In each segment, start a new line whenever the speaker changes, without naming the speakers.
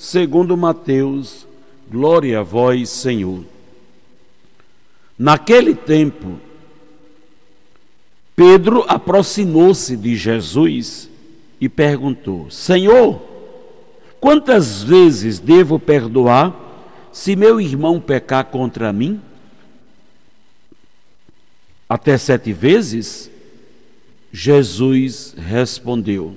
segundo Mateus. Glória a vós, Senhor. Naquele tempo, Pedro aproximou-se de Jesus e perguntou: Senhor, quantas vezes devo perdoar se meu irmão pecar contra mim? até sete vezes? Jesus respondeu: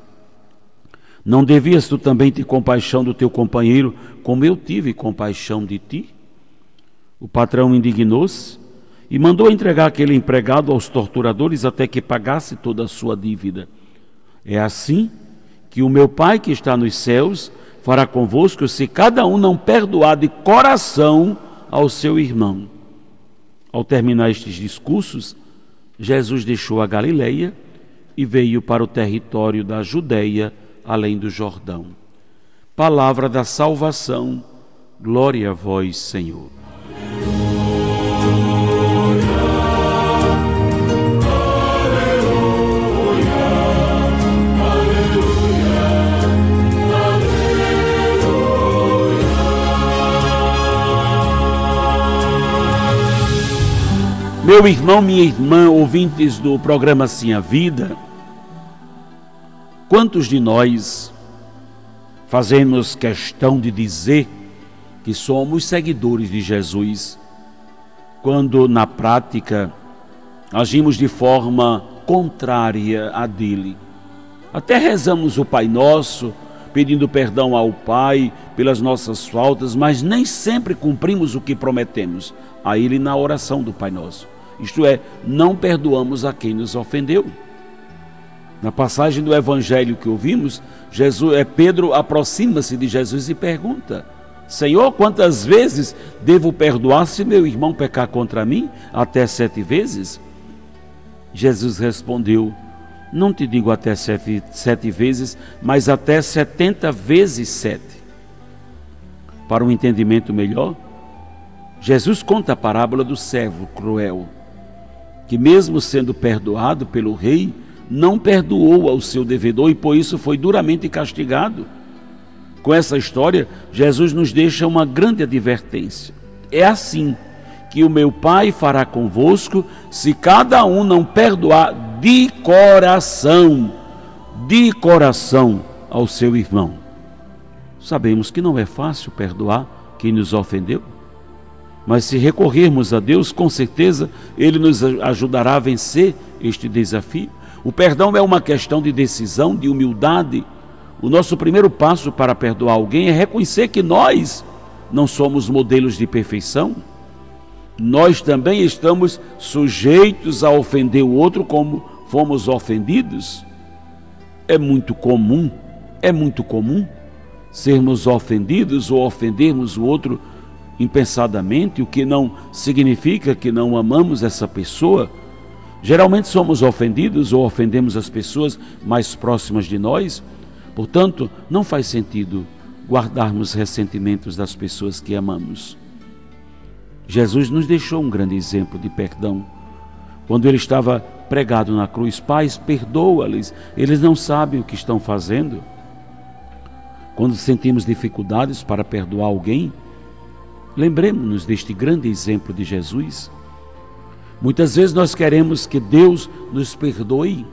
Não devias tu também ter compaixão do teu companheiro, como eu tive compaixão de ti? O patrão indignou-se e mandou entregar aquele empregado aos torturadores até que pagasse toda a sua dívida. É assim que o meu Pai que está nos céus fará convosco se cada um não perdoar de coração ao seu irmão. Ao terminar estes discursos, Jesus deixou a Galileia e veio para o território da Judéia, além do Jordão. Palavra da salvação, glória a vós, Senhor. Meu irmão, minha irmã, ouvintes do programa Sim a Vida, quantos de nós fazemos questão de dizer que somos seguidores de Jesus, quando na prática agimos de forma contrária a dele? Até rezamos o Pai Nosso, pedindo perdão ao Pai pelas nossas faltas, mas nem sempre cumprimos o que prometemos a Ele na oração do Pai Nosso. Isto é, não perdoamos a quem nos ofendeu. Na passagem do Evangelho que ouvimos, Jesus, é, Pedro aproxima-se de Jesus e pergunta: Senhor, quantas vezes devo perdoar se meu irmão pecar contra mim? Até sete vezes? Jesus respondeu: Não te digo até sete, sete vezes, mas até setenta vezes sete. Para um entendimento melhor, Jesus conta a parábola do servo cruel que, mesmo sendo perdoado pelo rei, não perdoou ao seu devedor e por isso foi duramente castigado. Com essa história, Jesus nos deixa uma grande advertência. É assim que o meu Pai fará convosco se cada um não perdoar de coração, de coração ao seu irmão. Sabemos que não é fácil perdoar quem nos ofendeu. Mas se recorrermos a Deus, com certeza Ele nos ajudará a vencer este desafio. O perdão é uma questão de decisão, de humildade. O nosso primeiro passo para perdoar alguém é reconhecer que nós não somos modelos de perfeição. nós também estamos sujeitos a ofender o outro como fomos ofendidos? É muito comum, é muito comum sermos ofendidos ou ofendermos o outro impensadamente, o que não significa que não amamos essa pessoa. Geralmente somos ofendidos ou ofendemos as pessoas mais próximas de nós, portanto, não faz sentido guardarmos ressentimentos das pessoas que amamos. Jesus nos deixou um grande exemplo de perdão. Quando ele estava pregado na cruz, pais, perdoa-lhes, eles não sabem o que estão fazendo. Quando sentimos dificuldades para perdoar alguém, lembremos-nos deste grande exemplo de Jesus. Muitas vezes nós queremos que Deus nos perdoe,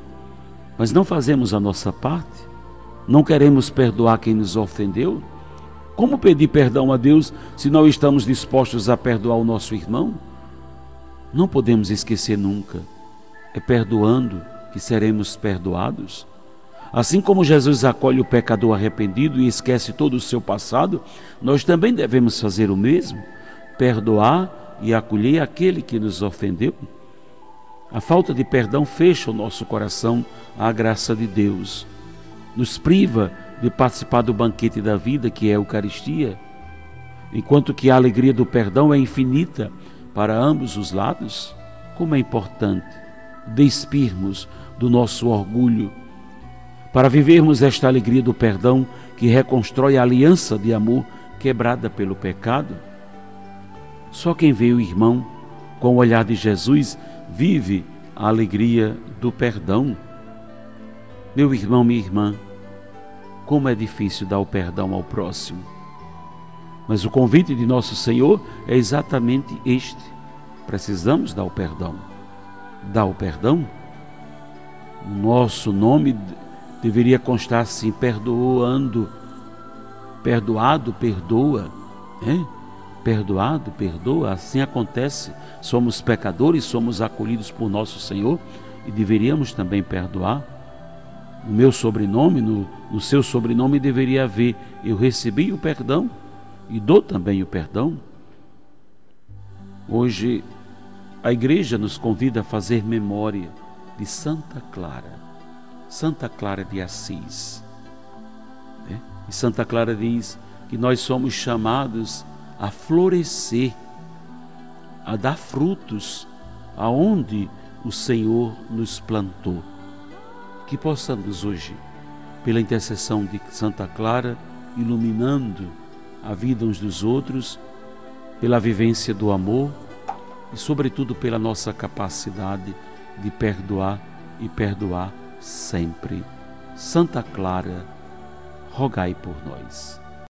mas não fazemos a nossa parte. Não queremos perdoar quem nos ofendeu. Como pedir perdão a Deus se não estamos dispostos a perdoar o nosso irmão? Não podemos esquecer nunca. É perdoando que seremos perdoados. Assim como Jesus acolhe o pecador arrependido e esquece todo o seu passado, nós também devemos fazer o mesmo, perdoar e acolher aquele que nos ofendeu. A falta de perdão fecha o nosso coração à graça de Deus, nos priva de participar do banquete da vida, que é a Eucaristia, enquanto que a alegria do perdão é infinita para ambos os lados. Como é importante despirmos do nosso orgulho para vivermos esta alegria do perdão que reconstrói a aliança de amor quebrada pelo pecado? Só quem vê o irmão com o olhar de Jesus vive a alegria do perdão. Meu irmão, minha irmã, como é difícil dar o perdão ao próximo. Mas o convite de nosso Senhor é exatamente este: precisamos dar o perdão. Dar o perdão? Nosso nome deveria constar assim: perdoando, perdoado, perdoa, né? Perdoado, perdoa. Assim acontece. Somos pecadores, somos acolhidos por nosso Senhor e deveríamos também perdoar. No meu sobrenome, no, no seu sobrenome deveria haver: eu recebi o perdão e dou também o perdão. Hoje a igreja nos convida a fazer memória de Santa Clara Santa Clara de Assis. Né? E Santa Clara diz que nós somos chamados a florescer, a dar frutos aonde o Senhor nos plantou. Que possamos hoje, pela intercessão de Santa Clara, iluminando a vida uns dos outros, pela vivência do amor e, sobretudo, pela nossa capacidade de perdoar e perdoar sempre. Santa Clara, rogai por nós.